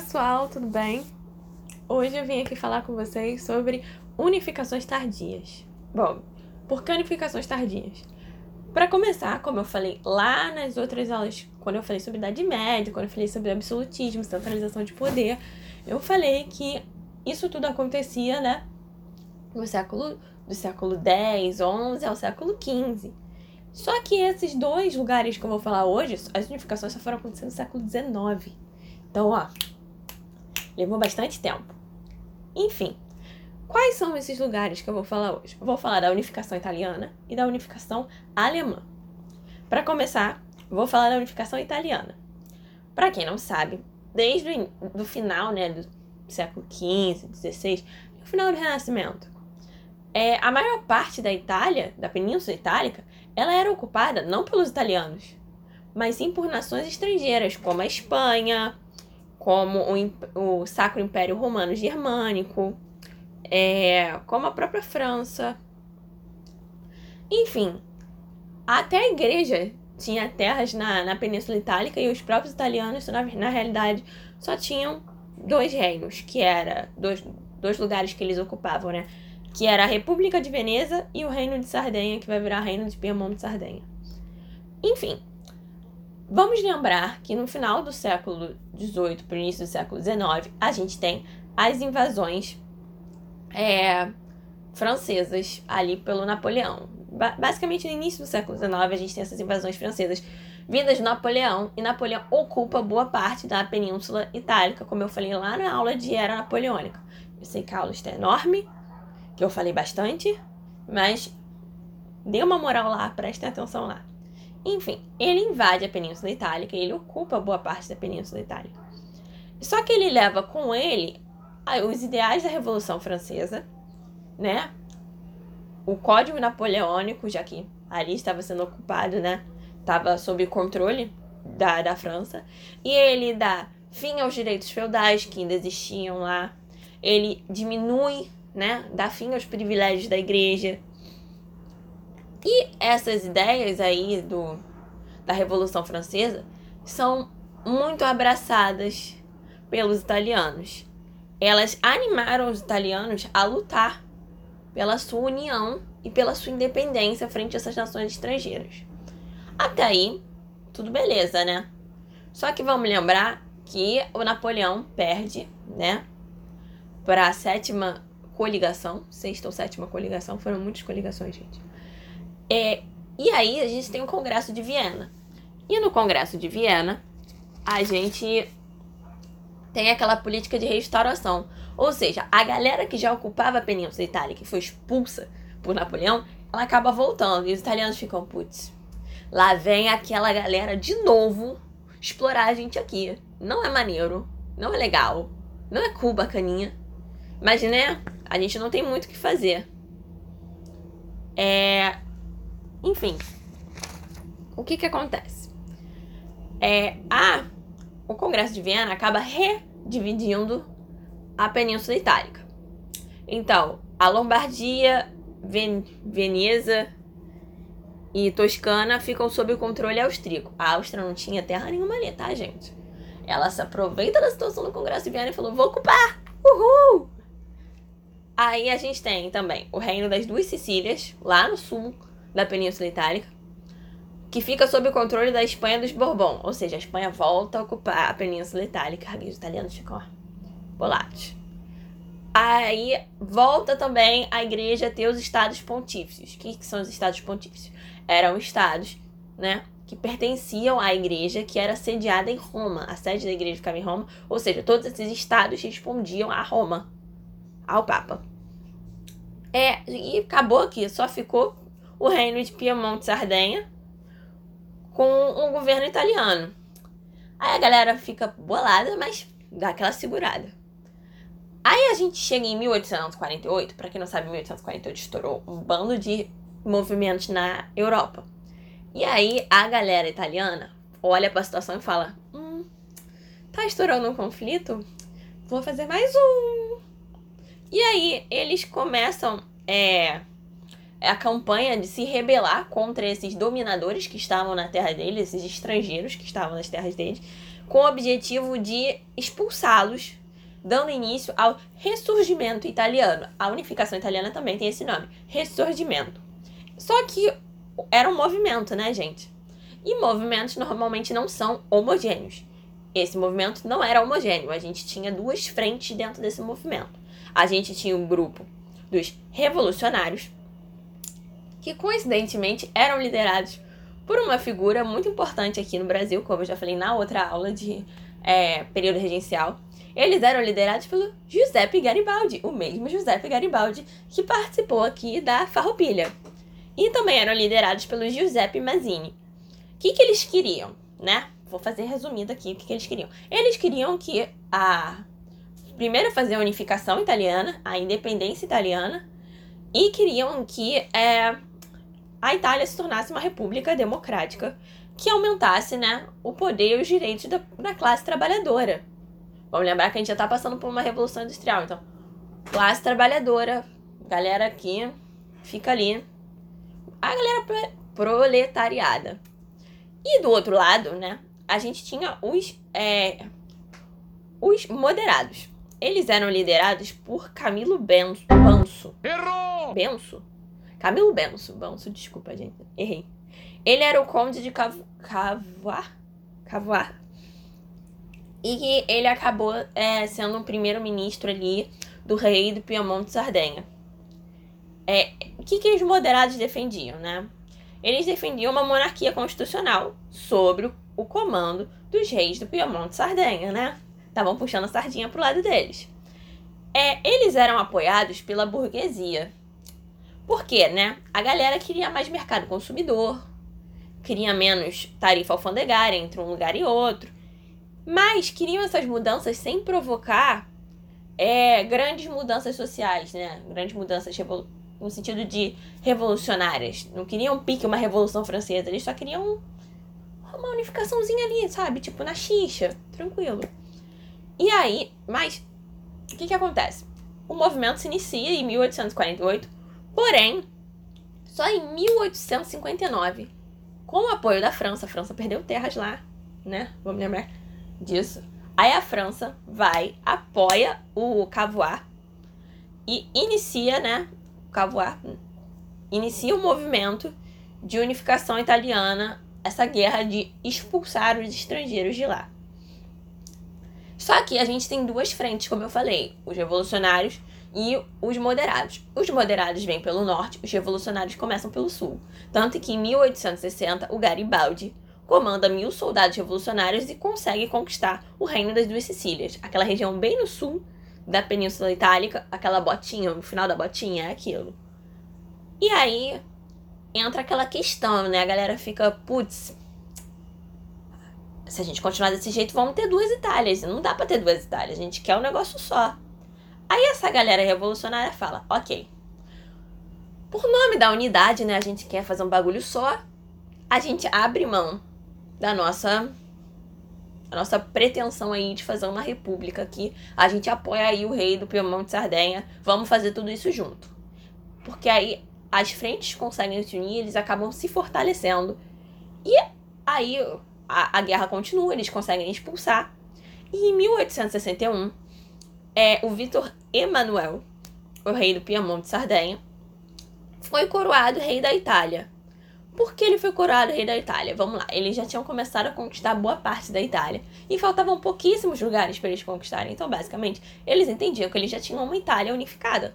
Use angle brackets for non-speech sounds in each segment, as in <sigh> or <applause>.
pessoal, tudo bem? Hoje eu vim aqui falar com vocês sobre unificações tardias. Bom, por que unificações tardias? Para começar, como eu falei lá nas outras aulas, quando eu falei sobre Idade Média, quando eu falei sobre absolutismo, centralização de poder, eu falei que isso tudo acontecia, né, no século do século 10, 11 ao século 15. Só que esses dois lugares que eu vou falar hoje, as unificações só foram acontecendo no século 19. Então, ó, levou bastante tempo. Enfim, quais são esses lugares que eu vou falar hoje? Eu vou falar da unificação italiana e da unificação alemã. Para começar, vou falar da unificação italiana. Para quem não sabe, desde o final né, do século XV, XVI, o final do Renascimento, é, a maior parte da Itália, da Península Itálica, ela era ocupada não pelos italianos, mas sim por nações estrangeiras, como a Espanha, como o, o Sacro Império Romano Germânico, é, como a própria França. Enfim, até a igreja tinha terras na, na Península Itálica e os próprios italianos, na, na realidade, só tinham dois reinos, que era dois, dois lugares que eles ocupavam, né? Que era a República de Veneza e o Reino de Sardenha, que vai virar Reino de Piemonte e Sardenha. Enfim, Vamos lembrar que no final do século XVIII para o início do século XIX, a gente tem as invasões é, francesas ali pelo Napoleão. Ba basicamente, no início do século XIX, a gente tem essas invasões francesas vindas de Napoleão, e Napoleão ocupa boa parte da Península Itálica, como eu falei lá na aula de Era Napoleônica. Eu sei que a aula está enorme, que eu falei bastante, mas dê uma moral lá, prestem atenção lá. Enfim, ele invade a Península Itálica ele ocupa boa parte da Península Itálica. Só que ele leva com ele os ideais da Revolução Francesa, né? O Código Napoleônico, já que ali estava sendo ocupado, né? Estava sob controle da, da França. E ele dá fim aos direitos feudais que ainda existiam lá. Ele diminui, né? Dá fim aos privilégios da igreja. E essas ideias aí do, da Revolução Francesa são muito abraçadas pelos italianos. Elas animaram os italianos a lutar pela sua união e pela sua independência frente a essas nações estrangeiras. Até aí, tudo beleza, né? Só que vamos lembrar que o Napoleão perde, né, para a sétima coligação, sexta ou sétima coligação, foram muitas coligações, gente. É, e aí a gente tem o Congresso de Viena. E no Congresso de Viena, a gente tem aquela política de restauração. Ou seja, a galera que já ocupava a Península Itálica e foi expulsa por Napoleão, ela acaba voltando. E os italianos ficam, putz, lá vem aquela galera de novo explorar a gente aqui. Não é maneiro, não é legal, não é cool bacaninha. Mas, né, a gente não tem muito o que fazer. É, enfim, o que que acontece? É, a, o Congresso de Viena acaba redividindo a Península Itálica. Então, a Lombardia, Ven Veneza e Toscana ficam sob o controle austríaco. A Áustria não tinha terra nenhuma ali, tá, gente? Ela se aproveita da situação do Congresso de Viena e falou: vou ocupar! Uhul! Aí a gente tem também o Reino das Duas Sicílias, lá no sul, da Península Itálica, que fica sob o controle da Espanha dos Bourbon, ou seja, a Espanha volta a ocupar a Península Itálica os italianos ficam ó, bolados. Aí volta também a igreja a ter os estados pontífices. O que, que são os estados pontífices? Eram estados, né, que pertenciam à igreja que era sediada em Roma. A sede da igreja ficava em Roma, ou seja, todos esses estados respondiam a Roma, ao Papa. É, e acabou aqui, só ficou o reino de Piemonte e Sardenha com um governo italiano. Aí a galera fica bolada, mas dá aquela segurada. Aí a gente chega em 1848, para quem não sabe, 1848 estourou um bando de movimentos na Europa. E aí a galera italiana olha para a situação e fala: "Hum, tá estourando um conflito? Vou fazer mais um". E aí eles começam é, a campanha de se rebelar contra esses dominadores que estavam na terra deles, esses estrangeiros que estavam nas terras deles, com o objetivo de expulsá-los, dando início ao ressurgimento italiano. A unificação italiana também tem esse nome, ressurgimento. Só que era um movimento, né, gente? E movimentos normalmente não são homogêneos. Esse movimento não era homogêneo, a gente tinha duas frentes dentro desse movimento. A gente tinha um grupo dos revolucionários, que coincidentemente eram liderados por uma figura muito importante aqui no Brasil, como eu já falei na outra aula de é, período regencial. Eles eram liderados pelo Giuseppe Garibaldi, o mesmo Giuseppe Garibaldi que participou aqui da Farroupilha. E também eram liderados pelo Giuseppe Mazzini. O que, que eles queriam, né? Vou fazer resumido aqui o que, que eles queriam. Eles queriam que a. Primeiro fazer a unificação italiana, a independência italiana, e queriam que é, a Itália se tornasse uma república democrática que aumentasse né, o poder e os direitos da, da classe trabalhadora. Vamos lembrar que a gente já está passando por uma revolução industrial, então, classe trabalhadora, galera aqui, fica ali. A galera proletariada. E do outro lado, né, a gente tinha os, é, os moderados. Eles eram liderados por Camilo Benso. Banso. Errou! Benso? Camilo Benso. Banso, desculpa, gente. Errei. Ele era o conde de Cav... Cavoar? Cavoar. E ele acabou é, sendo o primeiro-ministro ali do rei do Piemonte Sardenha. É, o que, que os moderados defendiam, né? Eles defendiam uma monarquia constitucional sobre o comando dos reis do Piemonte Sardenha, né? Estavam puxando a sardinha pro lado deles. É, eles eram apoiados pela burguesia. Por quê, né? A galera queria mais mercado consumidor, queria menos tarifa alfandegária entre um lugar e outro, mas queriam essas mudanças sem provocar é, grandes mudanças sociais, né? Grandes mudanças no sentido de revolucionárias. Não queriam pique uma revolução francesa, eles só queriam uma unificaçãozinha ali, sabe? Tipo na xixa, tranquilo. E aí, mas o que que acontece? O movimento se inicia em 1848, porém, só em 1859 com o apoio da França, a França perdeu terras lá, né? Vamos lembrar disso. Aí a França vai, apoia o Cavour e inicia, né? O Cavour inicia o movimento de unificação italiana, essa guerra de expulsar os estrangeiros de lá. Só que a gente tem duas frentes, como eu falei: os revolucionários e os moderados. Os moderados vêm pelo norte, os revolucionários começam pelo sul. Tanto que em 1860 o Garibaldi comanda mil soldados revolucionários e consegue conquistar o reino das duas Sicílias, aquela região bem no sul da Península Itálica, aquela botinha, o final da botinha é aquilo. E aí entra aquela questão, né? A galera fica, putz, se a gente continuar desse jeito, vamos ter duas Itálias. Não dá pra ter duas Itálias, a gente quer um negócio só. Aí essa galera revolucionária fala: ok, por nome da unidade, né? A gente quer fazer um bagulho só. A gente abre mão da nossa a nossa pretensão aí de fazer uma república aqui. A gente apoia aí o rei do Piemonte de Sardenha. Vamos fazer tudo isso junto. Porque aí as frentes conseguem se unir, eles acabam se fortalecendo. E aí a, a guerra continua, eles conseguem expulsar. E em 1861, é, o Vitor Emanuel, o rei do Piemonte Sardenha, foi coroado rei da Itália. Por que ele foi coroado rei da Itália? Vamos lá, eles já tinham começado a conquistar boa parte da Itália e faltavam pouquíssimos lugares para eles conquistarem. Então, basicamente, eles entendiam que eles já tinham uma Itália unificada.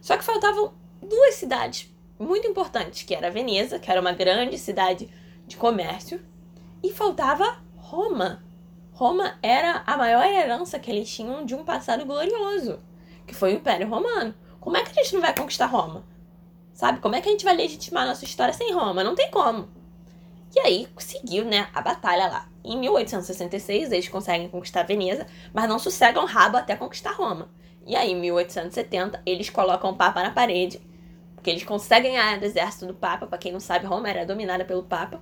Só que faltavam duas cidades muito importantes, que era Veneza, que era uma grande cidade de comércio, e faltava Roma. Roma era a maior herança que eles tinham de um passado glorioso, que foi o Império Romano. Como é que a gente não vai conquistar Roma? Sabe? Como é que a gente vai legitimar nossa história sem Roma? Não tem como. E aí seguiu, né, a batalha lá. Em 1866 eles conseguem conquistar Veneza, mas não sossegam rabo até conquistar Roma. E aí em 1870 eles colocam o Papa na parede, porque eles conseguem ganhar do exército do Papa. Para quem não sabe, Roma era dominada pelo Papa,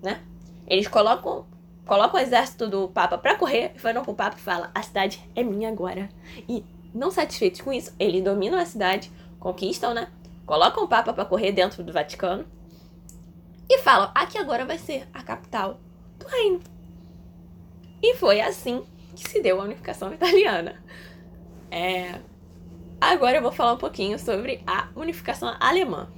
né? Eles colocam coloca o exército do Papa pra correr e foram pro Papa e fala: a cidade é minha agora. E não satisfeitos com isso, eles dominam a cidade, conquistam, né? colocam o Papa para correr dentro do Vaticano e falam: aqui agora vai ser a capital do reino. E foi assim que se deu a unificação italiana. É... Agora eu vou falar um pouquinho sobre a unificação alemã.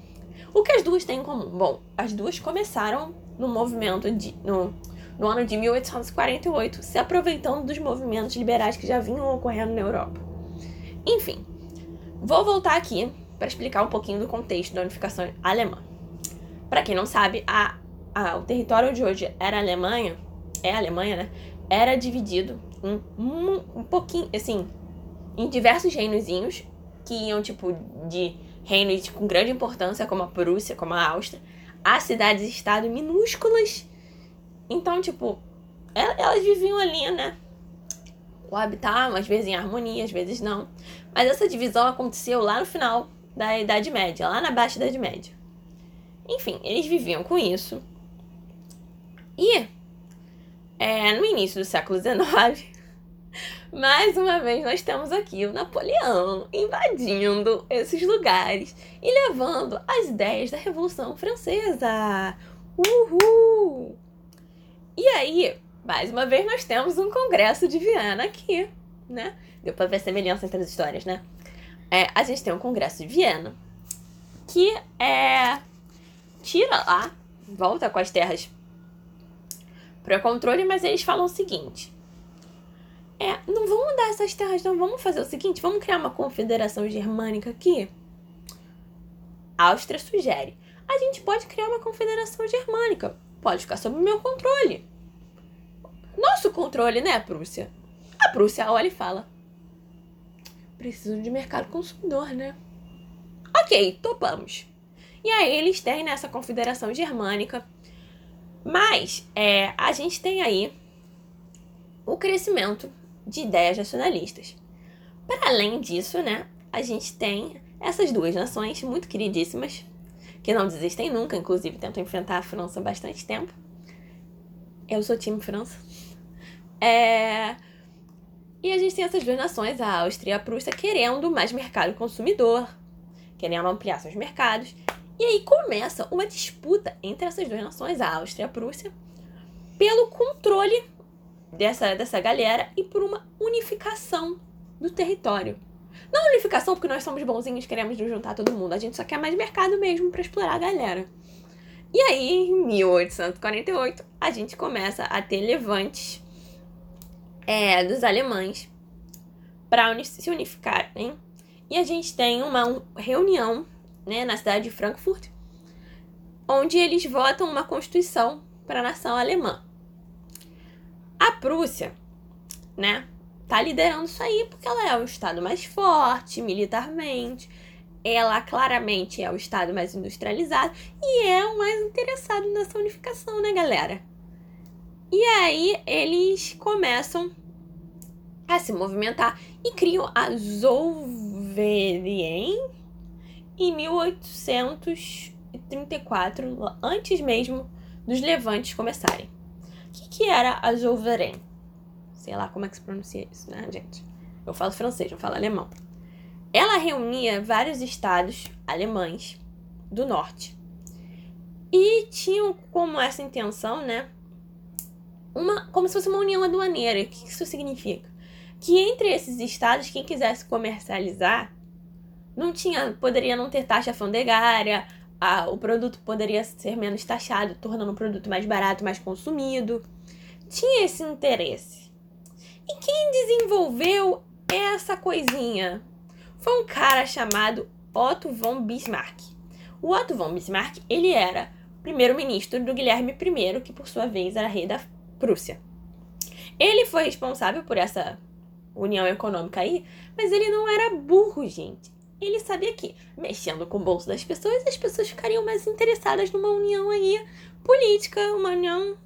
O que as duas têm em comum? Bom, as duas começaram no movimento de, no, no ano de 1848, se aproveitando dos movimentos liberais que já vinham ocorrendo na Europa. Enfim, vou voltar aqui para explicar um pouquinho do contexto da unificação alemã. Para quem não sabe, a, a, o território de hoje era Alemanha, é Alemanha, né? Era dividido em um, um pouquinho, assim, em diversos reinozinhos que iam, tipo, de reinos com grande importância, como a Prússia, como a Áustria, a cidades-estado minúsculas. Então, tipo, elas viviam ali, né? Coabitavam, às vezes em harmonia, às vezes não. Mas essa divisão aconteceu lá no final da Idade Média, lá na Baixa Idade Média. Enfim, eles viviam com isso. E é, no início do século XIX, <laughs> mais uma vez nós temos aqui o Napoleão invadindo esses lugares e levando as ideias da Revolução Francesa. Uhul! E aí, mais uma vez nós temos um congresso de Viena aqui, né? Deu pra ver semelhança entre as histórias, né? É, a gente tem um congresso de Viena que é tira lá, volta com as terras para controle, mas eles falam o seguinte: é, não vamos dar essas terras, não. Vamos fazer o seguinte: vamos criar uma confederação germânica aqui. A Áustria sugere: a gente pode criar uma confederação germânica. Pode ficar sob meu controle. Nosso controle, né, Prússia? A Prússia olha e fala: preciso de mercado consumidor, né? Ok, topamos. E aí eles têm nessa confederação germânica. Mas é, a gente tem aí o crescimento de ideias nacionalistas. Para além disso, né, a gente tem essas duas nações muito queridíssimas, que não desistem nunca, inclusive tentam enfrentar a França há bastante tempo. Eu sou time França. É... E a gente tem essas duas nações, a Áustria e a Prússia, querendo mais mercado consumidor, querendo ampliar seus mercados. E aí começa uma disputa entre essas duas nações, a Áustria e a Prússia, pelo controle dessa, dessa galera e por uma unificação do território. Não unificação porque nós somos bonzinhos queremos nos juntar todo mundo, a gente só quer mais mercado mesmo para explorar a galera. E aí, em 1848, a gente começa a ter levantes é, dos alemães para se unificarem. E a gente tem uma reunião né, na cidade de Frankfurt, onde eles votam uma constituição para a nação alemã. A Prússia, né, tá liderando isso aí porque ela é o estado mais forte militarmente, ela claramente é o estado mais industrializado e é o mais interessado nessa unificação, né, galera? E aí eles começam a se movimentar e criam a Zollverein, em 1834, antes mesmo dos levantes começarem. O que, que era a Zouverain? Sei lá como é que se pronuncia isso, né, gente? Eu falo francês, não falo alemão. Ela reunia vários estados alemães do norte. E tinham como essa intenção, né? Uma, como se fosse uma união aduaneira. O que isso significa? Que entre esses estados, quem quisesse comercializar não tinha, poderia não ter taxa alfandegária, a, o produto poderia ser menos taxado, tornando o produto mais barato, mais consumido. Tinha esse interesse. E quem desenvolveu essa coisinha? Foi um cara chamado Otto von Bismarck. O Otto von Bismarck, ele era primeiro-ministro do Guilherme I, que por sua vez era rei da Prússia. Ele foi responsável por essa união econômica aí, mas ele não era burro, gente ele sabia que, mexendo com o bolso das pessoas, as pessoas ficariam mais interessadas numa união aí política, uma união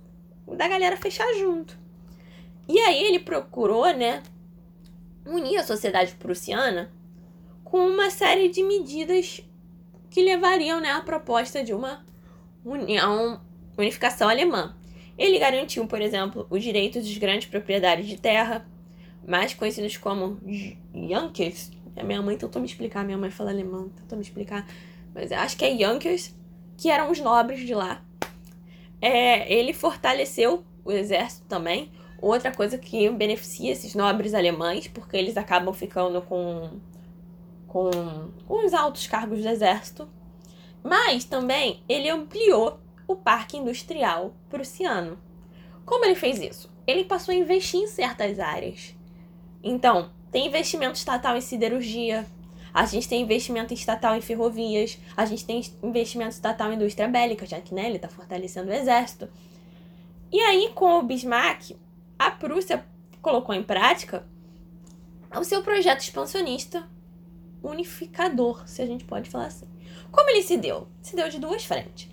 da galera fechar junto. E aí ele procurou, né, unir a sociedade prussiana com uma série de medidas que levariam, né, à proposta de uma união, unificação alemã. Ele garantiu, por exemplo, os direitos dos grandes proprietários de terra, mais conhecidos como Junkers, a minha mãe tentou me explicar, minha mãe fala alemão, tentou me explicar. mas acho que é Junkers, que eram os nobres de lá. É, ele fortaleceu o exército também. Outra coisa que beneficia esses nobres alemães, porque eles acabam ficando com, com, com os altos cargos do exército. Mas também ele ampliou o parque industrial prussiano. Como ele fez isso? Ele passou a investir em certas áreas. Então, tem investimento estatal em siderurgia, a gente tem investimento estatal em ferrovias, a gente tem investimento estatal em indústria bélica, já que né, ele está fortalecendo o exército. E aí, com o Bismarck, a Prússia colocou em prática o seu projeto expansionista unificador, se a gente pode falar assim. Como ele se deu? Se deu de duas frentes.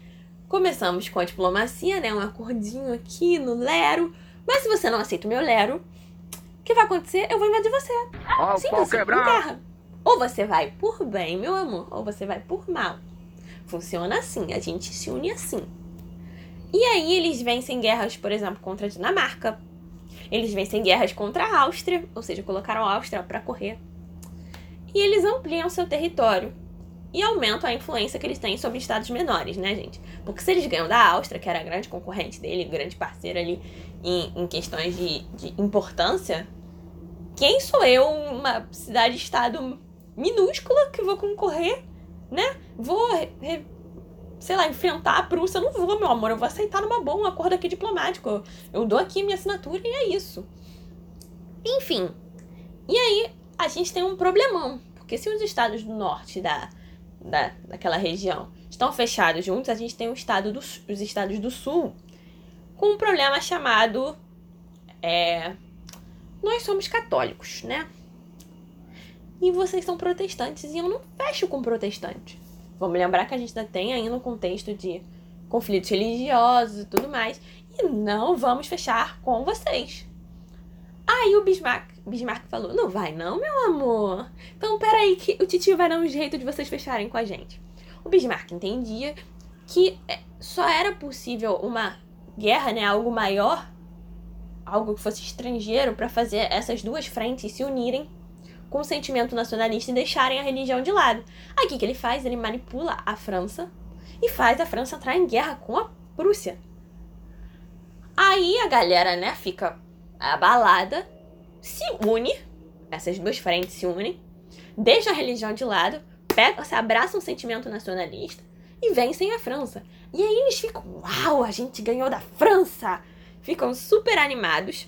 Começamos com a diplomacia, né? Um acordinho aqui no Lero. Mas se você não aceita o meu Lero, o que vai acontecer? Eu vou invadir você. Ó, o pau quebrar. guerra. Ou você vai por bem, meu amor, ou você vai por mal. Funciona assim, a gente se une assim. E aí eles vencem guerras, por exemplo, contra a Dinamarca. Eles vencem guerras contra a Áustria, ou seja, colocaram a Áustria para correr. E eles ampliam seu território e aumentam a influência que eles têm sobre estados menores, né, gente? Porque se eles ganham da Áustria, que era a grande concorrente dele, grande parceiro ali em, em questões de, de importância, quem sou eu, uma cidade-estado minúscula, que vou concorrer, né? Vou, sei lá, enfrentar a Prússia? Não vou, meu amor, eu vou aceitar numa boa um acordo aqui diplomático. Eu dou aqui minha assinatura e é isso. Enfim. E aí, a gente tem um problemão. Porque se os estados do norte da da, daquela região estão fechados juntos, a gente tem o estado do, os estados do sul com um problema chamado. É, nós somos católicos, né? E vocês são protestantes e eu não fecho com protestante. Vamos lembrar que a gente ainda tem ainda um contexto de conflitos religiosos e tudo mais. E não vamos fechar com vocês. Aí o Bismarck, Bismarck falou: Não vai, não, meu amor. Então, peraí, que o titio vai dar um jeito de vocês fecharem com a gente. O Bismarck entendia que é, só era possível uma guerra, né, algo maior, algo que fosse estrangeiro, para fazer essas duas frentes se unirem com o sentimento nacionalista e deixarem a religião de lado. O que, ele faz? Ele manipula a França e faz a França entrar em guerra com a Prússia. Aí a galera, né, fica a balada se une, essas duas frentes se unem, deixam a religião de lado, pegam, se abraçam o sentimento nacionalista e vencem a França. E aí eles ficam, uau, a gente ganhou da França! Ficam super animados.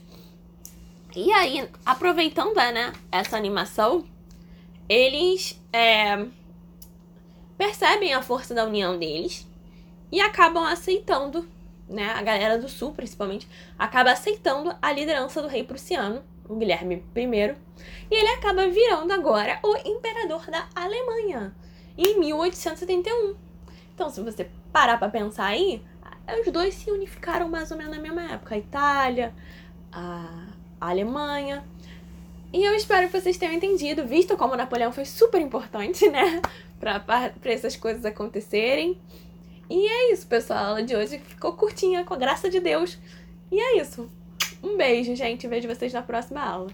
E aí, aproveitando né, essa animação, eles é, percebem a força da união deles e acabam aceitando né, a galera do sul, principalmente, acaba aceitando a liderança do rei prussiano, o Guilherme I, e ele acaba virando agora o imperador da Alemanha, em 1871. Então, se você parar para pensar aí, os dois se unificaram mais ou menos na mesma época, a Itália, a, a Alemanha. E eu espero que vocês tenham entendido, visto como Napoleão foi super importante, né, <laughs> para essas coisas acontecerem. E é isso, pessoal. A aula de hoje ficou curtinha, com a graça de Deus. E é isso. Um beijo, gente. Vejo vocês na próxima aula.